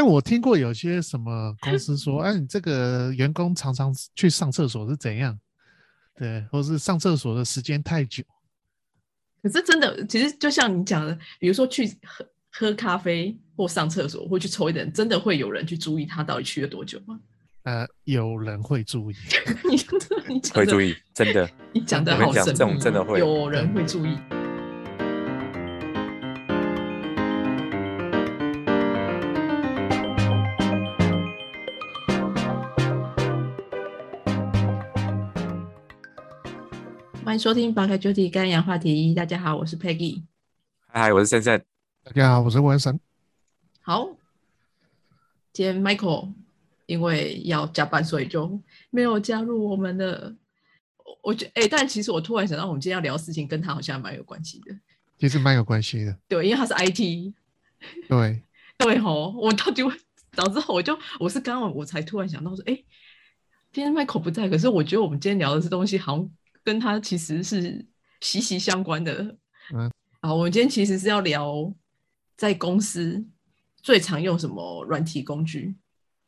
哎，我听过有些什么公司说，哎，你这个员工常常去上厕所是怎样？对，或是上厕所的时间太久。可是真的，其实就像你讲的，比如说去喝喝咖啡或上厕所或去抽一点，真的会有人去注意他到底去了多久吗？呃，有人会注意，你你会注意，真的，你讲的好神秘这种真的会。有人会注意。欢迎收听《八开九体干氧话题》。大家好，我是 Peggy。嗨，我是森森。大家好，我是文森。好，今天 Michael 因为要加班，所以就没有加入我们的。我我觉哎、但其实我突然想到，我们今天要聊的事情跟他好像蛮有关系的。其实蛮有关系的。对，因为他是 IT。对，对吼，我到底会早知道我就我是刚刚我才突然想到说，哎，今天 Michael 不在，可是我觉得我们今天聊的这东西好像跟他其实是息息相关的。嗯，好，我们今天其实是要聊在公司最常用什么软体工具。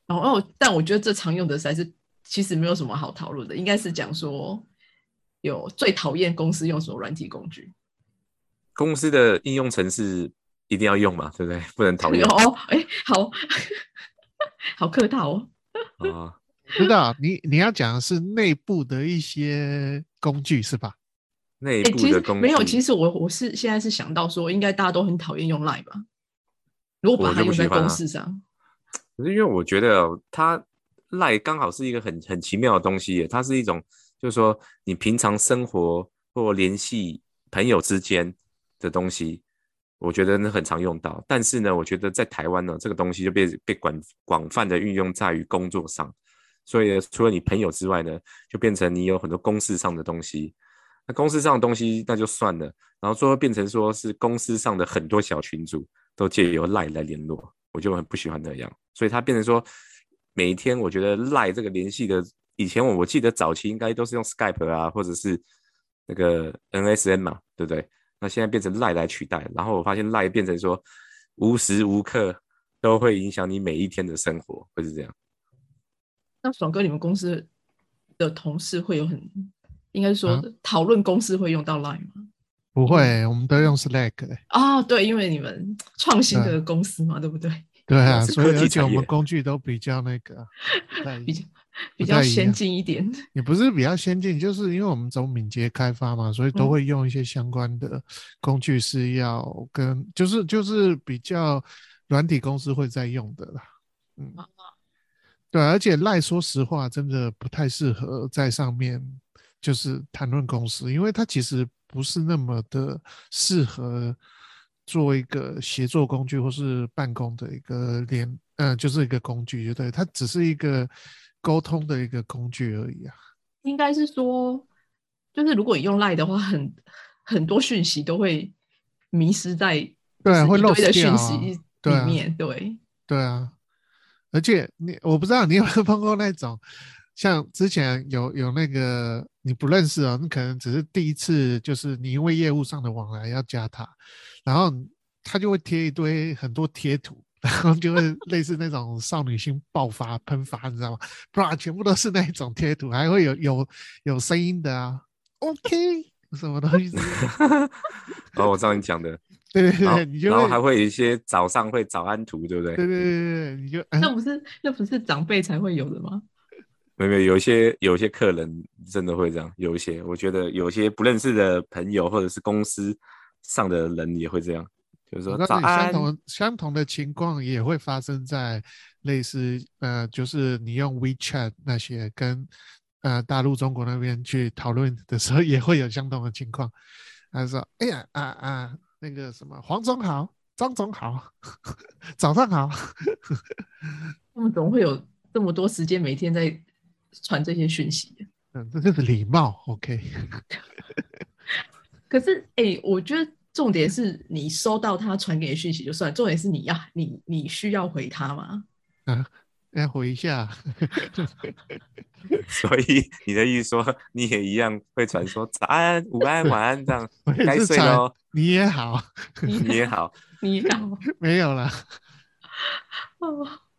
然后哦，但我觉得这常用的实在是其实没有什么好讨论的，应该是讲说有最讨厌公司用什么软体工具。公司的应用程式一定要用嘛，对不对？不能讨厌哦，哎，好 好客套哦。啊。知道你你要讲的是内部的一些工具是吧？内部的工具没有，其实我我是现在是想到说，应该大家都很讨厌用 Line 吧？如果把它用在公事上，可是因为我觉得哦它赖刚好是一个很很奇妙的东西耶，它是一种就是说你平常生活或联系朋友之间的东西，我觉得呢很常用到。但是呢，我觉得在台湾呢，这个东西就被被广广泛的运用在于工作上，所以除了你朋友之外呢，就变成你有很多公事上的东西。那公司上的东西那就算了，然后最后变成说是公司上的很多小群组都借由赖来联络，我就很不喜欢那样，所以它变成说每一天我觉得赖这个联系的，以前我我记得早期应该都是用 Skype 啊，或者是那个 NSN 嘛，对不对？那现在变成赖来取代，然后我发现赖变成说无时无刻都会影响你每一天的生活，会是这样。那爽哥，你们公司的同事会有很，应该是说啊讨论公司会用到 Line 吗？不会，我们都用 Slack 欸。啊、对，因为你们创新的公司嘛，对不对？对啊，所以而且我们工具都比较那个，比较比较先进一点。也不是比较先进，就是因为我们走敏捷开发嘛，所以都嗯会用一些相关的工具是要跟，就是就是比较软体公司会在用的啦。嗯啊，对，而且赖说实话真的不太适合在上面就是谈论公司，因为它其实不是那么的适合做一个协作工具或是办公的一个连，呃，就是一个工具，就对，它只是一个沟通的一个工具而已啊。应该是说，就是如果你用 Line 的话，很很多讯息都会迷失在就是对会一堆 lost 的掉讯息里面，对。对啊，而且你我不知道你有没有碰过那种，像之前有有那个你不认识哦，你可能只是第一次，就是你因为业务上的往来要加他，然后他就会贴一堆很多贴图，然后就会 类似那种少女心爆发喷发，你知道吗？不然全部都是那种贴图，还会有有有声音的啊，OK 什么东西 哦，我知道你讲的，对对对，你就然后会还会有一些早上会早安图，对不对？对对对对对，你就嗯那不是那不是长辈才会有的吗？没有没有，有一些有一些客人真的会这样，有一些我觉得有些不认识的朋友或者是公司上的人也会这样，就是说早安相，同相同的情况也会发生在类似呃，就是你用 WeChat 那些跟呃大陆中国那边去讨论的时候，也会有相同的情况。他说：“哎呀啊啊，那个什么，黄总好，张总好，早上好。他们怎么会有这么多时间每天在传这些讯息？” 嗯，这就是礼貌。OK，可是，哎、我觉得重点是你收到他传给你的讯息就算，重点是你要你你需要回他吗？要回一下。所以你的意思说你也一样会传说早安、午安、晚安这样，该睡喽，你也好，你也好，你也好没有啦。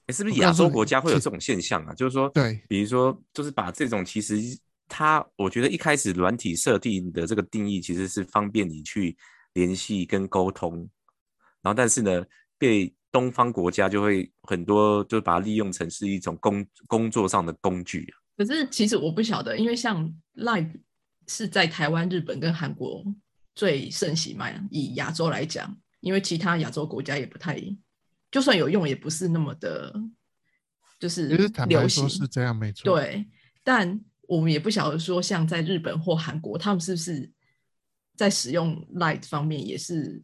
是不是亚洲国家会有这种现象啊？就是说，对比如说，就是把这种其实它，我觉得一开始软体设定的这个定义其实是方便你去联系跟沟通，然后但是呢，被东方国家就会很多就把它利用成是一种工工作上的工具啊。可是其实我不晓得，因为像 Live 是在台湾、日本跟韩国最盛行嘛，以亚洲来讲，因为其他亚洲国家也不太，就算有用，也不是那么的，就是其实坦白流行。说是这样没错。，对，但我们也不晓得说，像在日本或韩国，他们是不是在使用 Live 方面也是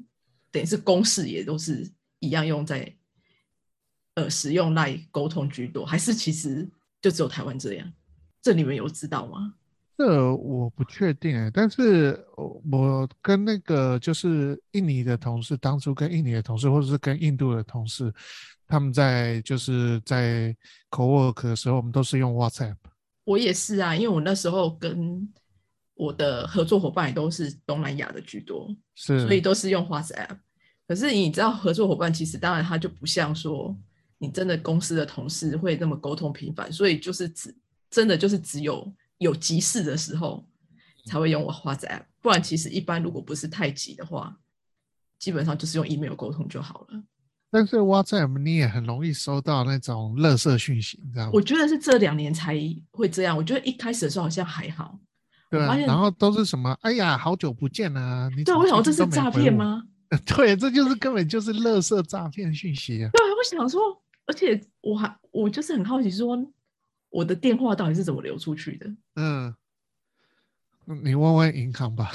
等于是公式也都是一样用在呃使用 Line 沟通居多，还是其实就只有台湾这样？这你们有知道吗？这我不确定哎，但是我我跟那个就是印尼的同事，当初跟印尼的同事，或者是跟印度的同事，他们在就是在 co-work 的时候，我们都是用 WhatsApp。我也是啊，因为我那时候跟我的合作伙伴也都是东南亚的居多，是，所以都是用 WhatsApp。可是你知道，合作伙伴其实当然他就不像说你真的公司的同事会那么沟通频繁，所以就是只真的就是只有有急事的时候才会用我 WhatsApp，不然其实一般如果不是太急的话，基本上就是用 email 沟通就好了。但是 WhatsApp 你也很容易收到那种垃圾讯息，你知道吗我？觉得是这两年才会这样，我觉得一开始的时候好像还好。对啊，然后都是什么？哎呀，好久不见啊！你对，我想说最近都没这是诈？骗吗？对，这就是根本就是垃圾诈骗讯息啊！对，我想说，而且我还我就是很好奇，说我的电话到底是怎么流出去的？嗯，你问问银行吧，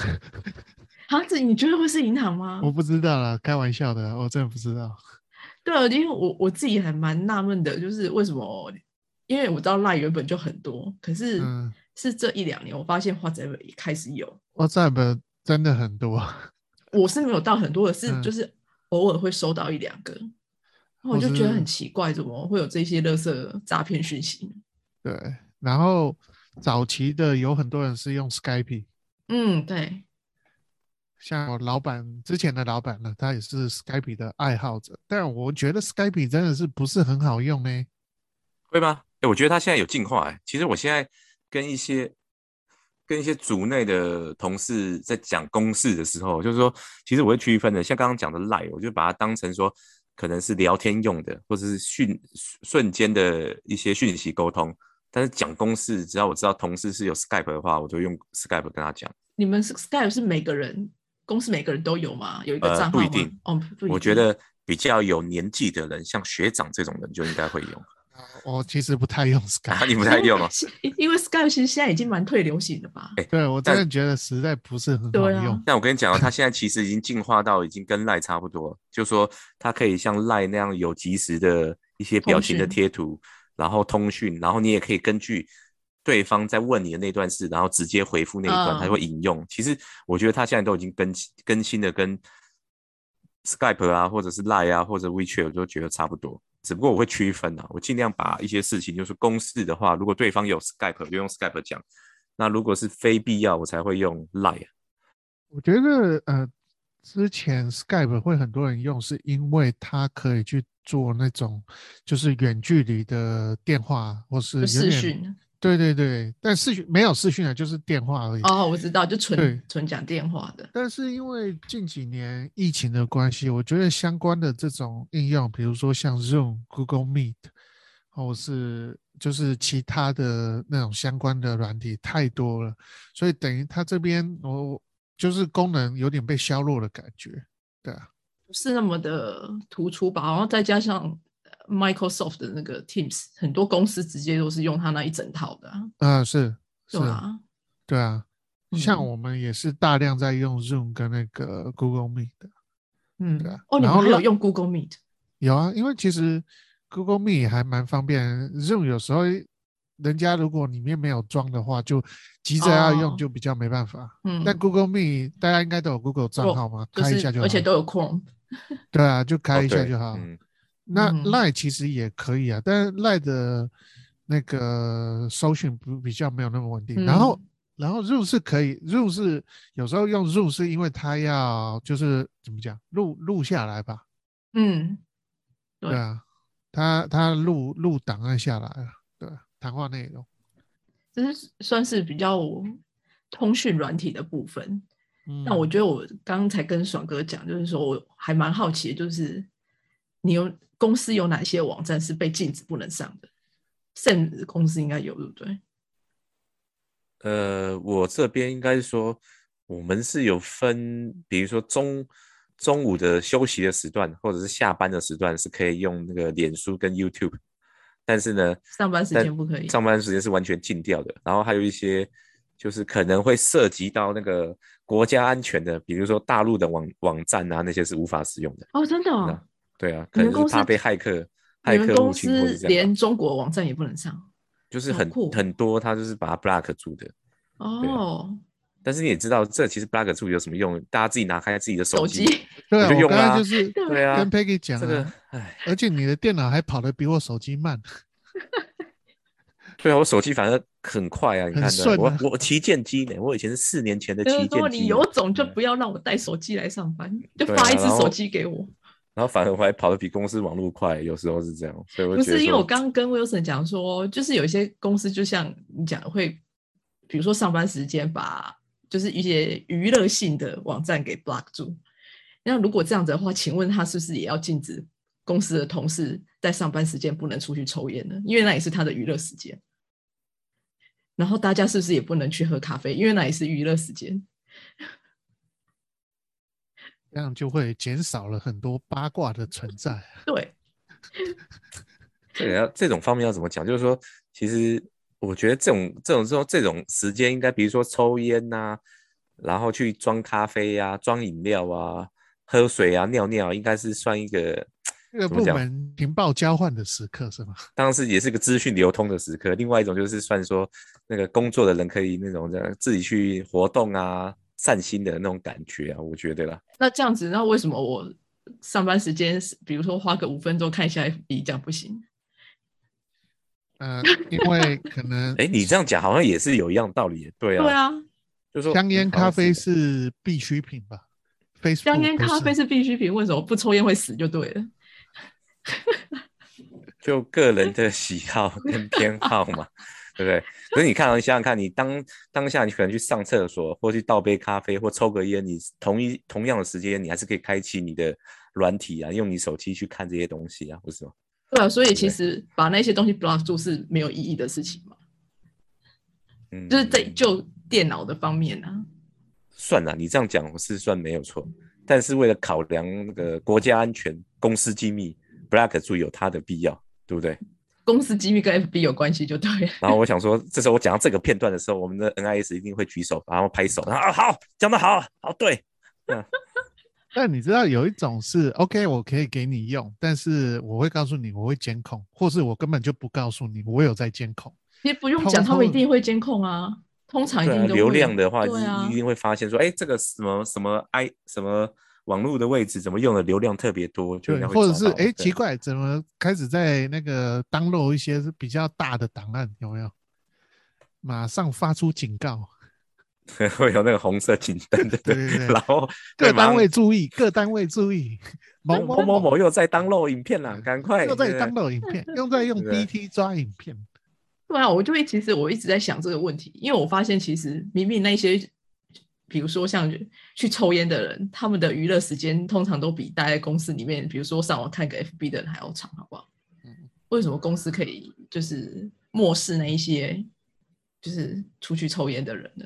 啊，这你觉得会是银行吗？我不知道啦，开玩笑的，我真的不知道。对啊，因为我我自己还蛮纳闷的，就是为什么？因为我知道赖原本就很多，可是嗯是这一两年我发现 WhatsApp 也开始有，WhatsApp 真的很多，我是没有到很多的，是嗯就是偶尔会收到一两个，然后我就觉得很奇怪，怎么会有这些垃圾诈骗讯息？对。然后早期的有很多人是用 Skype，嗯，对，像我老板之前的老板呢，他也是 Skype 的爱好者，但我觉得 Skype 真的是不是很好用呢。会吗？哎，我觉得他现在有进化哎。其实我现在跟一些跟一些组内的同事在讲公事的时候，就是说，其实我会区分的，像刚刚讲的 Line，我就把它当成说可能是聊天用的，或者是讯瞬间的一些讯息沟通。但是讲公事，只要我知道同事是有 Skype 的话，我就用 Skype 跟他讲。你们是 Skype 是每个人公司每个人都有吗？有一个呃账号吗？不一定哦，不一我觉得比较有年纪的人，像学长这种人就应该会用。我其实不太用啊，Skype，你不太用哦。因为 Skype 其实现在已经蛮退流行的吧？对我真但的觉得实在不是很好用。但我跟你讲哦，它 现在其实已经进化到已经跟赖差不多，就说它可以像赖那样有及时的一些表情的贴图，然后通讯，然后你也可以根据对方在问你的那段事，然后直接回复那一段，嗯它会引用。其实我觉得它现在都已经更新更新的跟 Skype 啊，或者是 Line 啊，或者 WeChat 我都觉得差不多。只不过我会区分啊，我尽量把一些事情，就是公事的话，如果对方有 Skype，就用 Skype 讲；那如果是非必要，我才会用 Line。我觉得呃，之前 Skype 会很多人用，是因为它可以去做那种就是远距离的电话，或是视讯对对对，但视讯没有视讯啊，就是电话而已。哦，我知道，就对纯纯讲电话的。但是因为近几年疫情的关系，我觉得相关的这种应用，比如说像 Zoom、Google Meet，或是就是其他的那种相关的软体太多了，所以等于它这边我就是功能有点被削弱的感觉。对啊，不是那么的突出吧，然后再加上呃 Microsoft 的那个 Teams，很多公司直接都是用它那一整套的、啊，啊、是是对，吧？对啊，像嗯我们也是大量在用 Zoom 跟那个 Google Meet 的。嗯对啊，哦，你然后让们还有用 Google Meet？有啊，因为其实 Google Meet 还蛮方便，Zoom 有时候人家如果里面没有装的话，就急着要用哦就比较没办法。嗯，但 Google Meet 大家应该都有 Google 账号嘛，就是开一下就好。而且都有 Chrome。对啊，就开一下就好。嗯，那嗯 Line 其实也可以啊，但是 Line 的那个搜寻不比较没有那么稳定。然后嗯然后 Zoom 是可以，Zoom 是有时候用 Zoom 是因为它要就是怎么讲录录下来吧。嗯，对对啊，他他录录档案下来了，对，谈话内容。这是算是比较通讯软体的部分。嗯，那我觉得我刚才跟爽哥讲，就是说我还蛮好奇的，就是你有公司有哪些网站是被禁止不能上的？甚至公司应该有，对不对？呃，我这边应该是说，我们是有分，比如说中中午的休息的时段，或者是下班的时段，是可以用那个脸书跟 YouTube，但是呢，上班时但间不可以。上班时间是完全禁掉的。然后还有一些就是可能会涉及到那个国家安全的，比如说大陆的网网站啊，那些是无法使用的。哦，真的、哦那，对啊，可能是怕被骇客骇客入侵或司是这样，连中国网站也不能上就是很很多他就是把它 block 住的。哦。但是你也知道，这其实 block 住有什么用？大家自己拿开自己的手机，机对啊，我我就用啦刚才就是对啊跟 Peggy 讲这个哎，而且你的电脑还跑得比我手机慢，对啊，我手机反正很快啊，你看的，我我旗舰机呢，我以前是四年前的就是旗舰机，说你有种就嗯不要让我带手机来上班，就对发一只手机给我。然后反而我还跑得比公司网络快，有时候是这样，所以我不是因为我刚刚跟 Wilson 讲说，就是有一些公司就像你讲的会，比如说上班时间把就是一些娱乐性的网站给 block 住。那如果这样子的话，请问他是不是也要禁止公司的同事在上班时间不能出去抽烟呢？因为那也是他的娱乐时间。然后大家是不是也不能去喝咖啡？因为那也是娱乐时间。这样就会减少了很多八卦的存在。对，这个要这种方面要怎么讲？就是说，其实我觉得这种这种这种这种时间，应该比如说抽烟呐、然后去装咖啡呀、装饮料啊、喝水啊、尿尿，应该是算一个，这个部门情报交换的时刻是吗？当然是也是个资讯流通的时刻。另外一种就是算说，那个工作的人可以那种这样自己去活动啊、散心的那种感觉啊，我觉得啦。那这样子，那为什么我上班时间，比如说花个五分钟看一下 FB，这样不行？呃，因为可能 哎，你这样讲好像也是有一样道理耶，对啊，对啊，就是说香烟、咖啡是是必需品吧香烟、咖啡是必需品，为什么不抽烟会死就对了？就个人的喜好跟偏好嘛，对不对？可是你看啊，你想想看，你当当下你可能去上厕所，或去倒杯咖啡，或抽个烟，你同一同样的时间，你还是可以开启你的软体啊，用你手机去看这些东西啊，不是吗？对啊，所以其实把那些东西 block 住是没有意义的事情嘛，嗯，就是在就电脑的方面啊。算了，你这样讲是算没有错，但是为了考量那个国家安全、公司机密，block 住有它的必要，对不对？公司机密跟 FB 有关系就对了。然后我想说，这时候我讲到这个片段的时候，我们的 NIS 一定会举手，然后拍手，然后啊好，讲得好，好对，但你知道有一种是 OK，我可以给你用，但是我会告诉你我会监控，或是我根本就不告诉你我有在监控。其实不用讲，他们一定会监控啊，通常流量的话，对啊一，定会发现说，哎，这个什么什么 i 什么网络的位置怎么用的流量特别多，就或者是哎奇怪，怎么开始在那个 download 一些比较大的档案，有没有？马上发出警告，会有那个红色警 灯的，对对对然后各单位注意，各单位注意，某某某某又在 download 影片了，赶快又在对 download 影片，又在用 BT 抓影片。对啊，我就会其实我一直在想这个问题，因为我发现其实明明那些，比如说像去抽烟的人，他们的娱乐时间通常都比待在公司里面，比如说上网看个 FB 的人还要长，好不好？嗯为什么公司可以就是漠视那一些就是出去抽烟的人呢？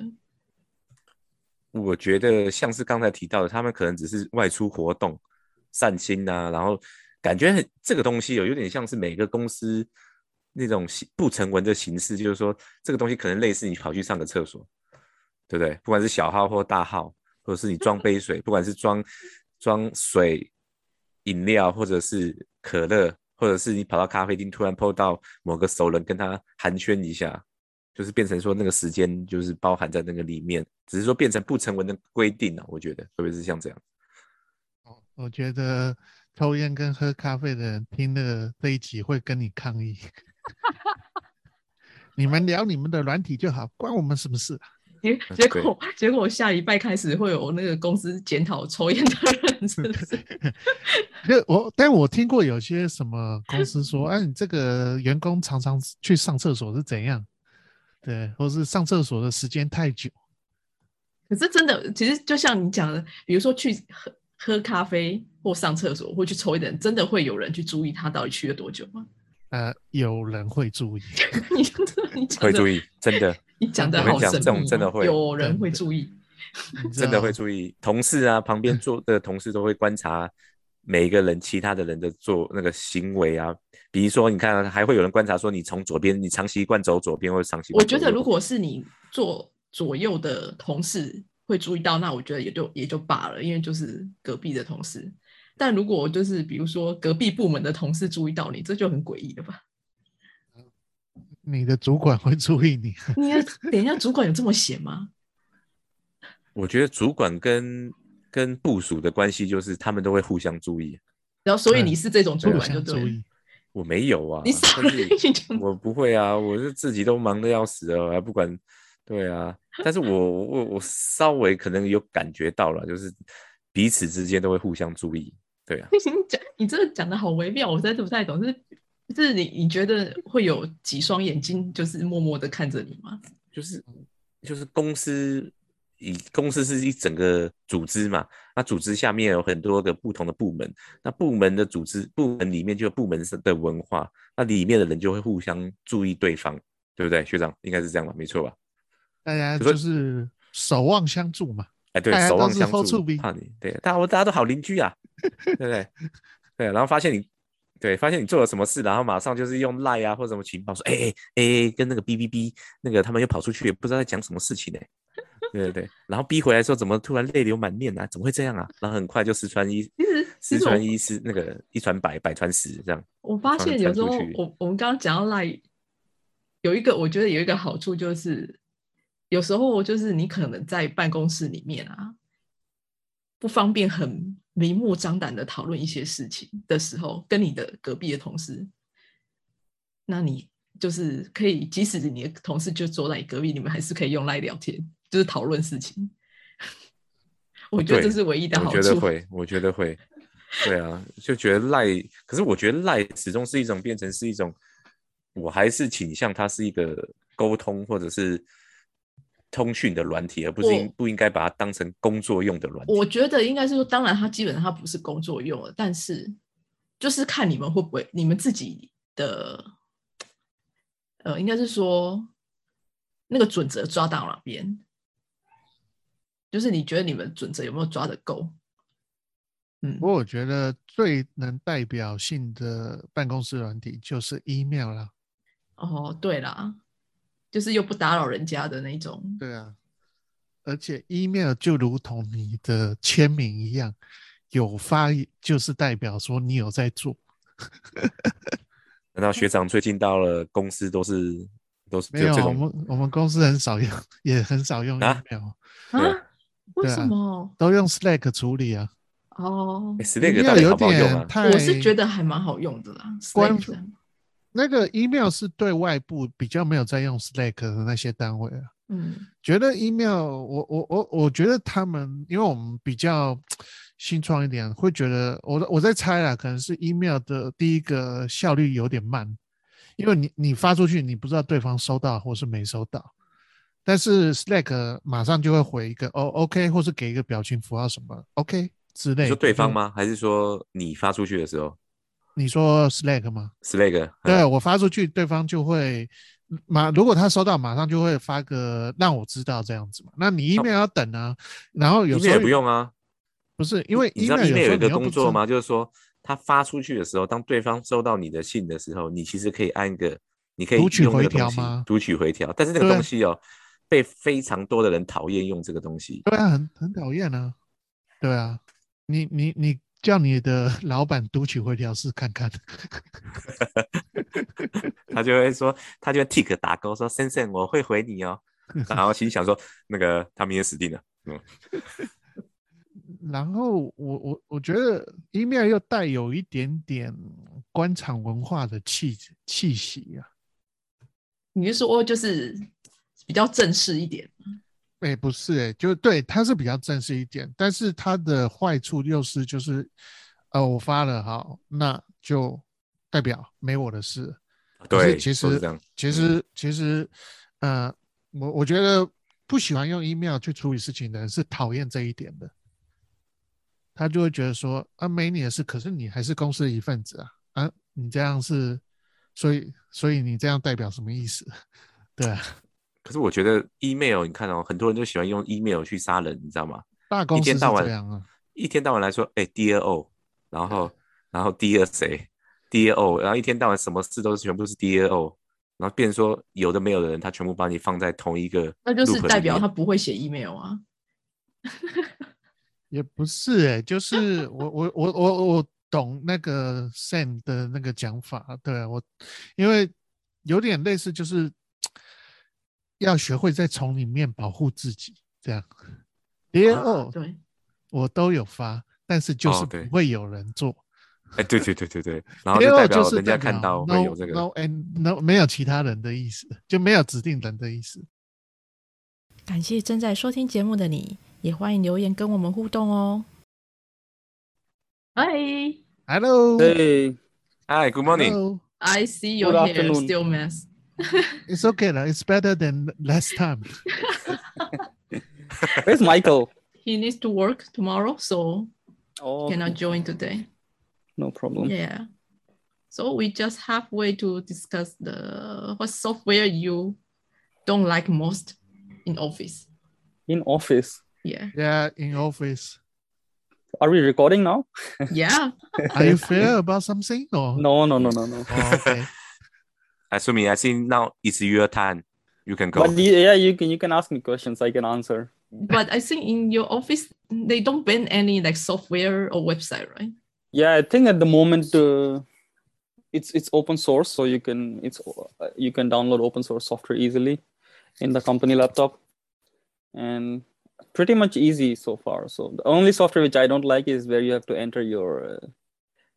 我觉得像是刚才提到的，他们可能只是外出活动、散心呐、然后感觉很这个东西有有点像是每个公司那种不成文的形式，就是说这个东西可能类似你跑去上个厕所，对不对？不管是小号或大号，或者是你装杯水，不管是装装水、饮料，或者是可乐，或者是你跑到咖啡厅突然碰到某个熟人跟他寒暄一下，就是变成说那个时间就是包含在那个里面，只是说变成不成文的规定啊，我觉得特别是像这样？我觉得抽烟跟喝咖啡的人听了这一集会跟你抗议。你们聊你们的软体就好，关我们什么事？结结果结果下礼拜开始会有那个公司检讨抽烟的人，是不是？就 我，但我听过有些什么公司说，哎、你这个员工常常去上厕所是怎样？对，或是上厕所的时间太久。可是真的，其实就像你讲的，比如说去喝喝咖啡或上厕所或去抽烟的人，真的会有人去注意他到底去了多久吗？呃，有人会注意，你你讲的会注意，真的 你讲的好神秘哦，种真的会有人会注意。真的会注意，同事啊，旁边坐的同事都会观察每一个人其他的人的做那个行为啊。比如说，你看啊还会有人观察说，你从左边，你长习惯走左边，或者长习惯。我觉得如果是你坐左右的同事会注意到，那我觉得也就也就罢了，因为就是隔壁的同事。但如果就是比如说隔壁部门的同事注意到你，这就很诡异了吧？你的主管会注意你。你要 等一下，主管有这么闲吗？我觉得主管跟跟部署的关系就是他们都会互相注意。然后所以嗯你是这种主管就对。我没有啊，你少但是你讲我不会啊，我是自己都忙得要死了，我还不管。对啊，但是我我我稍微可能有感觉到了，就是彼此之间都会互相注意。对啊，你讲，你这个讲的好微妙，我实在是不太懂。是是你你觉得会有几双眼睛，就是默默的看着你吗？就是就是公司以公司是一整个组织嘛，那组织下面有很多个不同的部门，那部门的组织部门里面就有部门的文化，那里面的人就会互相注意对方，对不对？学长应该是这样吧？没错吧？大家就是守望相助嘛。哎，对守望相助怕你，对，大家我大家都好邻居啊，对不对？对，然后发现你，对，发现你做了什么事，然后马上就是用赖啊或者什么情报说，哎哎哎，跟那个哔哔哔，那个他们又跑出去，也不知道在讲什么事情呢、对对对，然后逼回来的时候，怎么突然泪流满面啊？怎么会这样啊？然后很快就十传一，其实其十实我传一是那个一传百，百传十这样。我发传现有时候我我们刚刚讲到赖，有一个我觉得有一个好处就是，有时候就是你可能在办公室里面啊，不方便很明目张胆的讨论一些事情的时候，跟你的隔壁的同事，那你就是可以，即使你的同事就坐在你隔壁，你们还是可以用赖聊天，就是讨论事情。我觉得这是唯一的好我处。觉得会，我觉得会，对啊，就觉得赖，可是我觉得赖始终是一种变成是一种，我还是倾向它是一个沟通或者是通讯的软体，而不是应我不应该把它当成工作用的软体。我觉得应该是说，当然它基本上它不是工作用的，但是就是看你们会不会，你们自己的，呃，应该是说那个准则抓到哪边，就是你觉得你们准则有没有抓得够？嗯不，过我觉得最能代表性的办公室软体就是 email 啦。哦，对啦，就是又不打扰人家的那种。对啊，而且 email 就如同你的签名一样，有发就是代表说你有在做。难道学长最近到了公司都是都是没有，我们我们公司很少用，也很少用啊 email，、对啊？为什么？都用 Slack 处理啊。哦，？Slack 有？点太，我是觉得还蛮好用的啦。那个 email 是对外部比较没有在用 Slack 的那些单位啊。嗯，觉得 email，我我我我觉得他们，因为我们比较新创一点，会觉得我我在猜啦，可能是 email 的第一个效率有点慢，因为你你发出去，你不知道对方收到或是没收到，但是 Slack 马上就会回一个哦 OK，或是给一个表情符号什么 OK 之类的。你说对方？吗？还是说你发出去的时候你说 Slack 吗？？Slack 嗯对我发出去，对方就会马，如果他收到，马上就会发个让我知道这样子嘛。那你 email 要等啊，然后有时候也不用啊，不是因为 email 有一个？工作吗？就是说，他发出去的时候，当对方收到你的信的时候，你其实可以按一个，你可以读取回用那个东西条吗读取回调，但是那个东西哦，被非常多的人讨厌用这个东西。对啊，很很讨厌啊。对啊，你你你叫你的老板读取回条试看看。他就会说，他就会 tick 打勾说，先生，我会回你哦。然后心想说，那个他明天死定了。嗯，然后我我我觉得 email 又带有一点点官场文化的气气息啊。你是说就是比较正式一点？哎、不是哎、就对，它是比较正式一点，但是它的坏处又是就是，呃，我发了好，那就代表没我的事。对，其实。其实其实，呃，我我觉得不喜欢用 email 去处理事情的人是讨厌这一点的，他就会觉得说啊，没你的事，可是你还是公司的一份子啊，啊，你这样是，所以所以你这样代表什么意思？对啊，可是我觉得 email，你看哦，很多人都喜欢用 email 去杀人，你知道吗？大公司是天到晚这样啊，一天到晚来说，哎，Dear O，然后然后 Dear 谁，Dear O，然后一天到晚什么事都是全部是 Dear O，然后变成说有的没有的人，他全部把你放在同一个那就是代表他不会写 email 啊。也不是哎、就是我我我我我懂那个 Sam 的那个讲法，对啊我因为有点类似，就是要学会在丛里面保护自己，这样。Dear 啊哦，对，我都有发，但是就是不会有人做。哎，对对对对对，然后就 oh 代表人家看表到 no 会有这个 no and no 没有其他人的意思，就没有指定人的意思。感谢正在收听节目的你，也欢迎留言跟我们互动哦。Hi，Hello，Hey，Hi，Good morning. Hello. I see your Good hair afternoon. still mess. It's okay, lah. It's better than last time. where's Michael? He needs to work tomorrow, so Oh, cannot join today. no problem. Yeah. So we just halfway to discuss the what software you don't like most in Office. In office. Yeah. Yeah, in office. Are we recording now? Yeah. Are you fair about something? Or No, no, no, no, no. Oh, okay. Assuming I think now it's your turn. You can go. But yeah, you can you can ask me questions. I can answer. But I think in your office they don't ban any like software or website, right? Yeah, I think at the moment uh, it's it's open source, so you can it's uh, you can download open source software easily in the company laptop, and pretty much easy so far. So the only software which I don't like is where you have to enter your uh,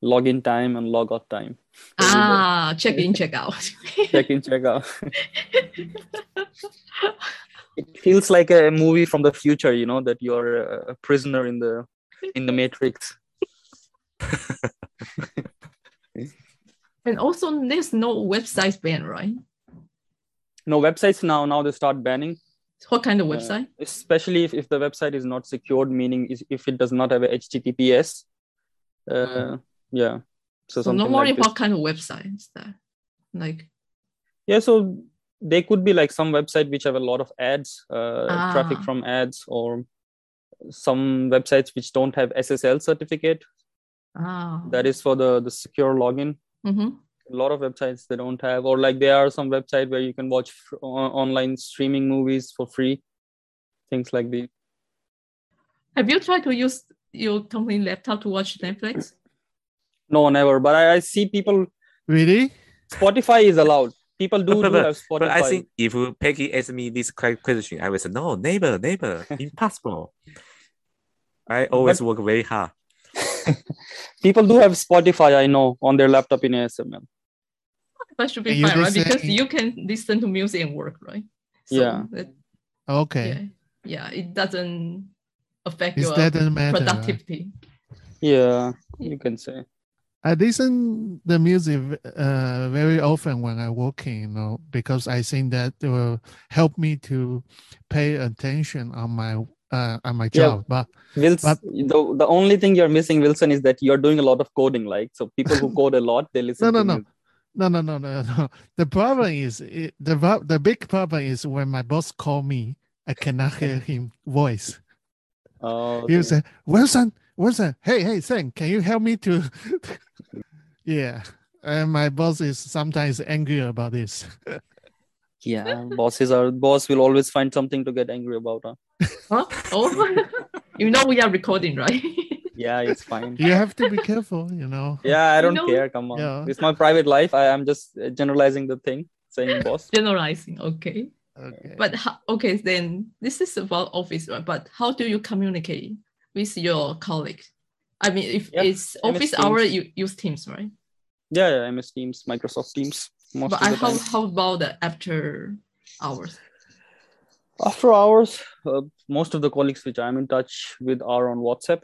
login time and log out time. Ah, check in, check out. check in, check out. it feels like a movie from the future, you know, that you're a prisoner in the in the Matrix. and also there's no website ban, right? No websites now. Now they start banning, What kind of uh, website? especially if, if the website is not secured, meaning is- if it does not have a HTTPS. Uh, yeah. So, so something normally like what kind of website is that? Like Yeah, so they could be like some website which have a lot of ads, uh, traffic Ah. from ads, or some websites which don't have SSL certificate. ah That is for the the secure login. hmm A lot of websites they don't have, or like there are some website where you can watch f- online streaming movies for free, things like these. Have you tried to use your company laptop to watch Netflix? No, never. But I, I see people. Really? Spotify is allowed. People do, But- do have Spotify. But I think if Peggy asked me this question, I would say, no, neighbor, neighbor, impossible. I always work very hard. people do have Spotify. I know on their laptop in ASML. That should be you fine, right? Because listen- you can listen to music and work, right? Yeah. that- Okay. yeah. Yeah. It doesn't affect It your doesn't matter. productivity. Yeah, Yeah. you can say. I listen the music uh, very often when I'm working, you know, because I think that will help me to pay attention on my uh, on my Yeah. job. But Wilson, But- the, the only thing you're missing, Wilson, is that you're doing a lot of coding. Like, so people who code a lot, they listen no, no, no, no, no, no, no, no. The problem is it, the the big problem is when my boss call me, I cannot hear him voice. Oh, He okay. say, Wilson, Wilson, hey, hey, Sam, can you help me to? yeah, and my boss is sometimes angry about this. yeah, bosses are boss will always find something to get angry about. Huh? Huh? Oh, you know we are recording, right? Yeah, it's fine. You have to be careful, you know. Yeah, I don't know- care. Come on, Yeah. it's my private life. I am just uh, generalizing the thing, saying boss. Generalizing, okay. Okay. But how, okay, then this is about office, right? But how do you communicate with your colleagues? I mean, if Yeah, it's MS office Teams. hour, you use Teams, right? Yeah, yeah, MS Teams, Microsoft Teams. Most But of I, the how time. how about the after hours? After hours, uh, most of the colleagues which I'm in touch with are on WhatsApp.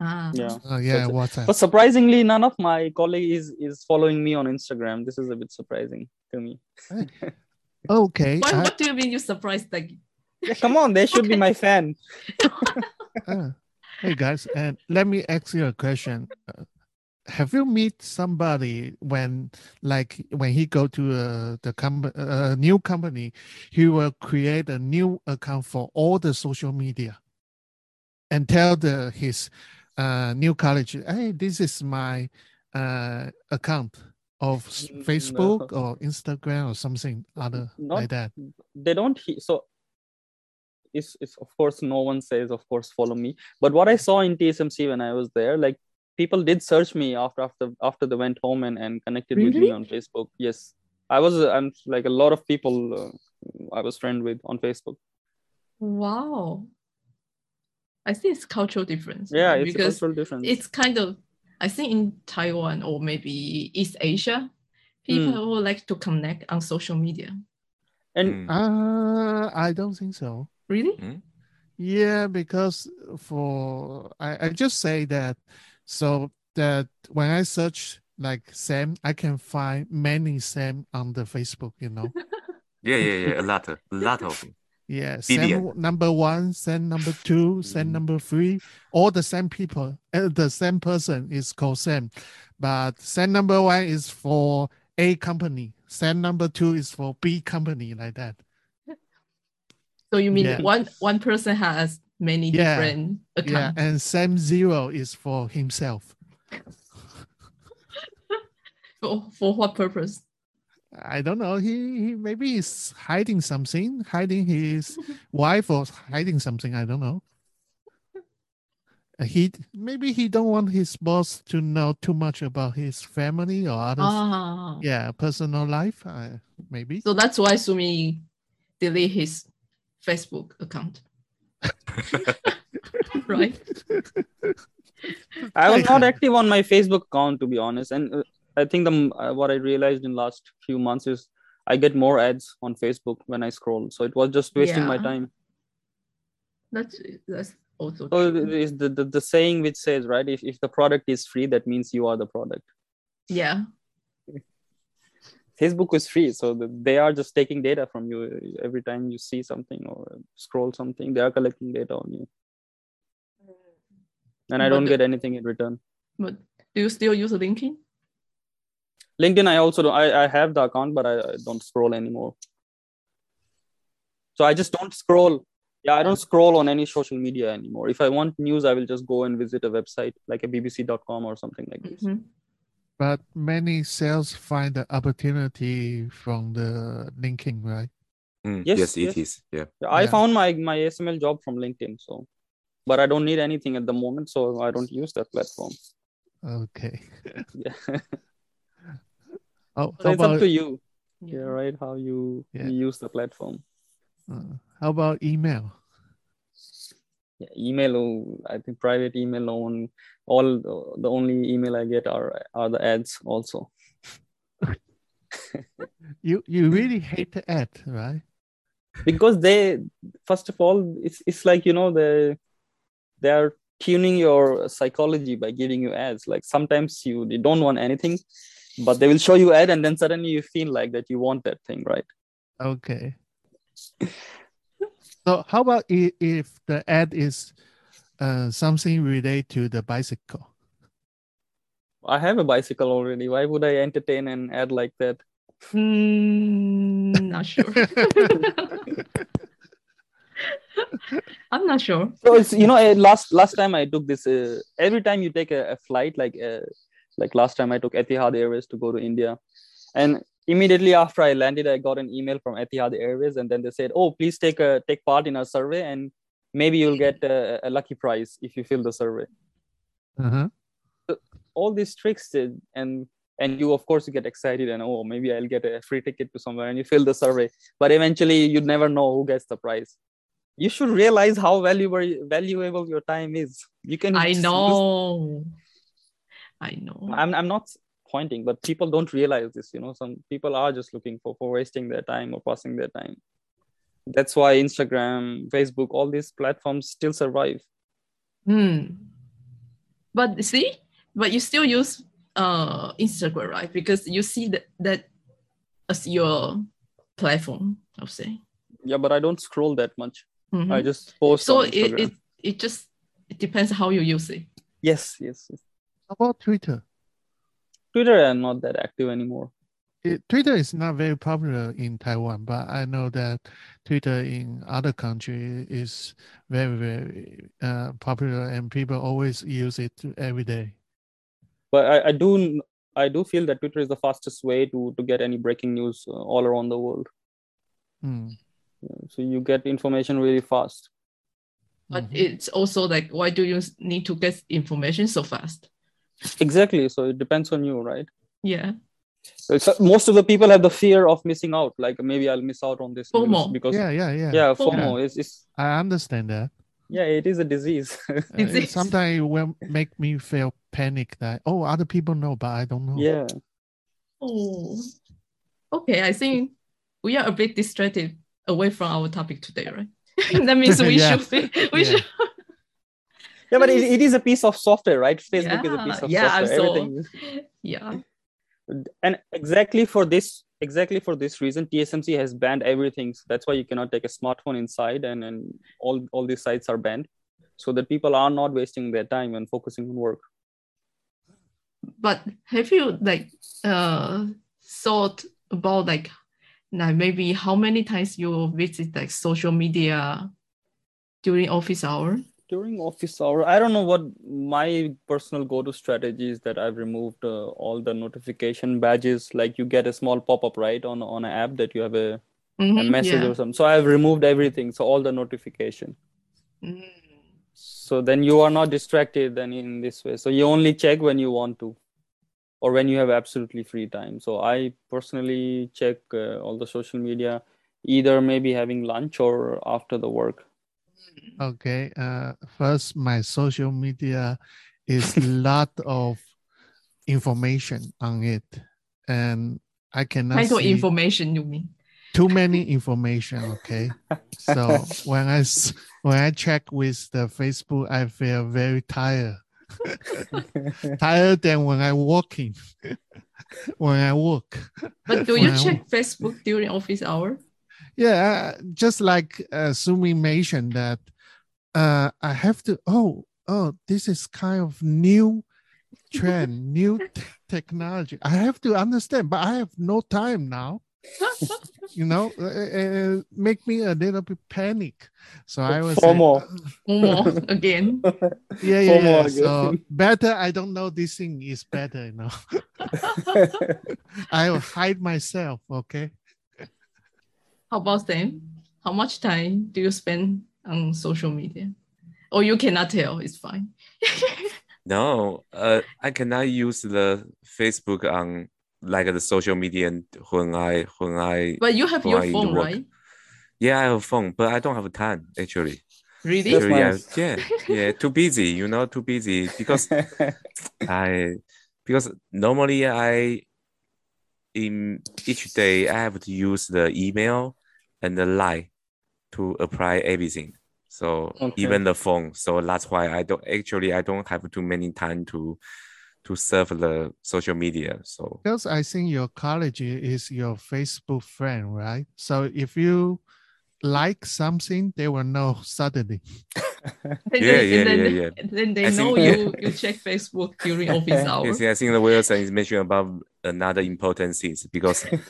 Ah, Yeah. Oh yeah, That's it. WhatsApp. But surprisingly, none of my colleagues is, is following me on Instagram. This is a bit surprising to me. Okay. Why, I- what do you mean you surprised? Like, Yeah, come on, they should be my fan. uh, hey guys, and let me ask you a question. Uh, have you meet somebody when, like, when he go to uh, the com- uh, new company, he will create a new account for all the social media, and tell the his uh, new college, hey, this is my uh, account of Mm, Facebook no. or Instagram or something other Not- like that. They don't. He- so it's, it's of course no one says of course follow me. But what I saw in TSMC when I was there, like people did search me after after after they went home and, and connected with me on Facebook. Yes, I was. uh, I'm like a lot of people uh, I was friend with on Facebook. wow. I think it's cultural difference. Yeah, right? it's a because cultural difference. it's kind of I think in Taiwan or maybe East Asia, people Hmm. would like to connect on social media. and Mm. Uh, I don't think so. Really? Yeah, because for I, I just say that so that when I search like Sam, I can find many Sam on the Facebook, you know. Yeah, yeah, yeah. A lot, of- a lot of them. Yeah, Billion. Sam number one, Sam number two, Sam Mhm. number three, all the same people, uh, the same person is called Sam, but Sam number one is for A company, Sam number two is for B company, like that. So you mean Yeah. one one person has many Yeah. different Yeah, accounts? and Sam zero is for himself. For, for what purpose? I don't know. He, he maybe he's hiding something, hiding his wife or hiding something. I don't know. Uh, He maybe he don't want his boss to know too much about his family or others. Ah, yeah, personal life. Uh, maybe. so that's why Sumi delete his Facebook account. right? I was not active on my Facebook account to be honest, and uh, I think the uh, what I realized in last few months is I get more ads on Facebook when I scroll, so it was just wasting my time. That's that's also So true. it is the, the the saying which says right, if if the product is free, that means you are the product. yeah. Facebook is free, so they are just taking data from you every time you see something or scroll something. They are collecting data on you, and I But don't the- get anything in return. But do you still use LinkedIn? LinkedIn, I also don't. I, I have the account, but I, I don't scroll anymore. So I just don't scroll. Yeah, I don't scroll on any social media anymore. If I want news, I will just go and visit a website like a bbc.com or something like this. Mhm. But many sales find the opportunity from the linking, right? Mm, Yes, yes, it yes. is. Yeah. I Yeah. found my my SML job from LinkedIn, so but I don't need anything at the moment, so I don't use that platform. Okay. Yeah. Oh, so how it's up about to you. Yeah. Yeah, right. How you, Yeah. you use the platform. uh, how about email? Yeah, email. I think private email on all the- the only email I get are are the ads also. You you really hate the ad, right? because they first of all it's it's like you know they they are tuning your psychology by giving you ads like sometimes you, you don't want anything but they will show you ad and then suddenly you feel like that you want that thing right Okay. so how about if, if the ad is uh, something related to the bicycle? i have a bicycle already why would i entertain an ad like that Hmm, not sure. I'm not sure. so it's you know last last time i took this uh, every time you take a, a flight like uh, like last time i took etihad airways to go to india and immediately after i landed i got an email from etihad airways and then they said oh please take a take part in our survey and maybe you'll get a, a lucky prize if you fill the survey Uh-huh. all these tricks did, and and you of course you get excited and oh maybe i'll get a free ticket to somewhere and you fill the survey but eventually you'd never know who gets the prize you should realize how valuable valuable your time is you can I just use- know. I know. I'm, I'm not pointing but people don't realize this you know some people are just looking for for wasting their time or passing their time That's why Instagram, Facebook, all these platforms still survive. Hmm. But see, but you still use uh Instagram, right? Because you see that that as your platform, I'll say. Yeah, but I don't scroll that much. Mhm. I just post so on it, Instagram. it it just it depends how you use it. yes, yes, yes. How about Twitter? Twitter, I'm not that active anymore. It, Twitter is not very popular in Taiwan, but I know that Twitter in other country is very, very uh, popular, and people always use it every day. But I, I do I do feel that Twitter is the fastest way to to get any breaking news uh, all around the world. Mm. So you get information really fast. But Mhm. it's also like why do you need to get information so fast? Exactly. So it depends on you, right? Yeah. So most of the people have the fear of missing out. Like maybe I'll miss out on this FOMO. because Yeah, yeah, yeah. yeah, FOMO. FOMO is is I understand that. yeah, it is a disease. Uh, it it? sometimes it will make me feel panic that oh other people know but I don't know. yeah. Oh. Okay, I think we are a bit distracted away from our topic today, right? that means we Yeah. should be, we Yeah. should Yeah, but it, it is a piece of software, right? Facebook is a piece of yeah, software. so- Everything is- yeah. and exactly for this exactly for this reason tsmc has banned everything so that's why you cannot take a smartphone inside and and all all these sites are banned so that people are not wasting their time and focusing on work But have you like uh thought about like like maybe how many times you visit like social media during office hour? During office hour i don't know what my personal go-to strategy is that i've removed uh, all the notification badges. Like you get a small pop-up right on on an app that you have a, a Mhm, message yeah. or something. So i've removed everything so all the notification. Mm. so then you are not distracted then in this way. So you only check when you want to or when you have absolutely free time. So i personally check uh, all the social media either maybe having lunch or after the work Okay. Uh, first, my social media is a lot of information on it, and I cannot Kind of information you mean? too many information. Okay, so when I when I check with the Facebook, I feel very tired, tired than when I walking, when I walk. But do you check Facebook during office hour? Yeah, uh, just like uh, Sumi mentioned that uh, I have to. Oh, oh, this is kind of new trend, new t- technology. I have to understand, but I have no time now. You know, uh, uh, make me a little bit panic. So I was FOMO. Momo again. yeah, yeah, yeah. again. So better. I don't know. This thing is better. You know, I will hide myself. Okay. How about them? How much time do you spend on social media? Or you cannot tell, it's fine. No, uh, I cannot use the Facebook on like the social media when I when I But you have your I phone, work. right? Yeah, I have a phone, but I don't have time actually. Really? That's Actually, nice. yeah, yeah, yeah, too busy, you know, too busy because I because normally I in each day I have to use the email and the line to apply everything. So Okay. even the phone. So that's why I don't actually I don't have too many time to to serve the social media. So Because I think your college is your Facebook friend, right? So if you like something, they will know suddenly. And Yeah, then, yeah, and then, yeah, yeah. then they I know think- you you check Facebook during office hours. yes, I think the Wilson is mentioning about another important things because If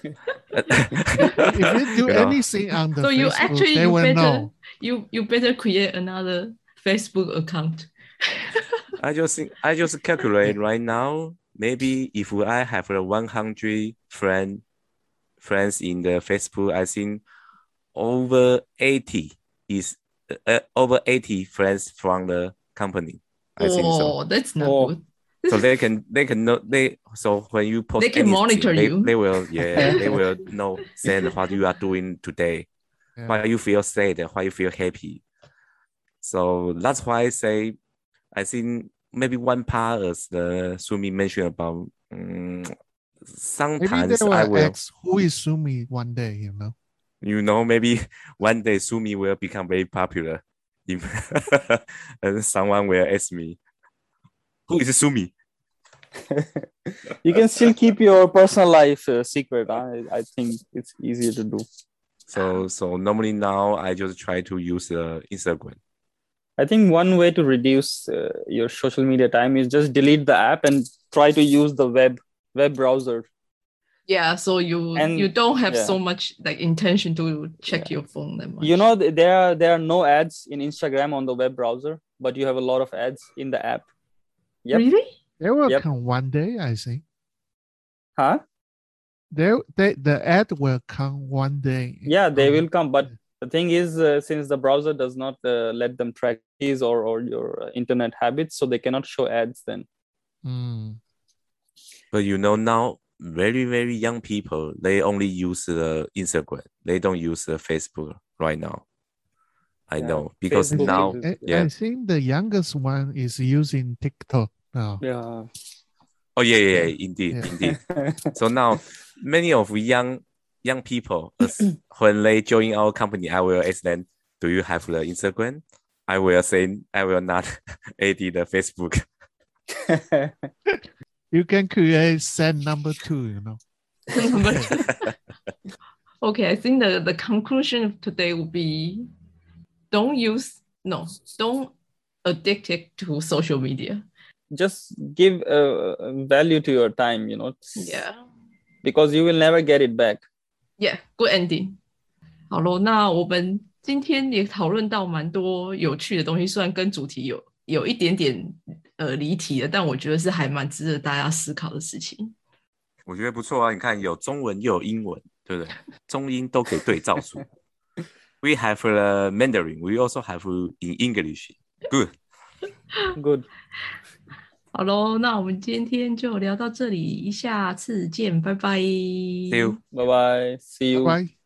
you do you know, anything on the so you actually they you will better know. you you better create another Facebook account. I just think I just calculate right now. Maybe if I have a 100 friend friends in the Facebook, I think over 80 is uh, over 80 friends from the company. I think so. oh, that's not Oh. good. So they can they can know they so when you post They can anything, monitor they, you. They will yeah they will know then what you are doing today. Yeah. why you feel sad, why you feel happy. So that's why I say, I think maybe one part as the Sumi mentioned about. Um, Maybe sometimes they will I will. ask who is Sumi one day, you know. You know, maybe one day Sumi will become very popular. If and someone will ask me, who is Sumi? you can still keep your personal life uh, secret. I, I think it's easier to do. So so normally now I just try to use uh, Instagram. I think one way to reduce uh, your social media time is just delete the app and try to use the web web browser. Yeah, so you And- you don't have yeah. so much like intention to check your phone that much. You know, there are there are no ads in Instagram on the web browser, but you have a lot of ads in the app. Yep. Really? They will Yep. come one day, I think. Huh? They, they, the ad will come one day. Yeah, they Um, will come, but the thing is, uh, since the browser does not uh, let them track these or or your uh, internet habits, so they cannot show ads. Then Mm. But you know now, very very young people they only use the Instagram. They don't use the Facebook right now. I Yeah, know because Facebook now I, yeah. I think the youngest one is using TikTok now. yeah. oh yeah yeah, yeah indeed Yeah. indeed. So now many of young young people uh, as when they join our company, I will ask them, "Do you have the Instagram?" I will say I will not add the Facebook. You can create send number two, you know. Number two. okay, I think the, the conclusion of today will be don't use no, don't addict it to social media. just give uh, value to your time. You know. Yeah. Because you will never get it back. Yeah, good ending. 好喽，那我们今天也讨论到蛮多有趣的东西，虽然跟主题有 有一点点呃离题了，但我觉得是还蛮值得大家思考的事情。我觉得不错啊，你看有中文又有英文，对不对？中英都可以对照出。We have the Mandarin. We also have in English. Good. Good. 好喽，那我们今天就聊到这里，下次见，拜拜。See you. Bye bye. See you. Bye.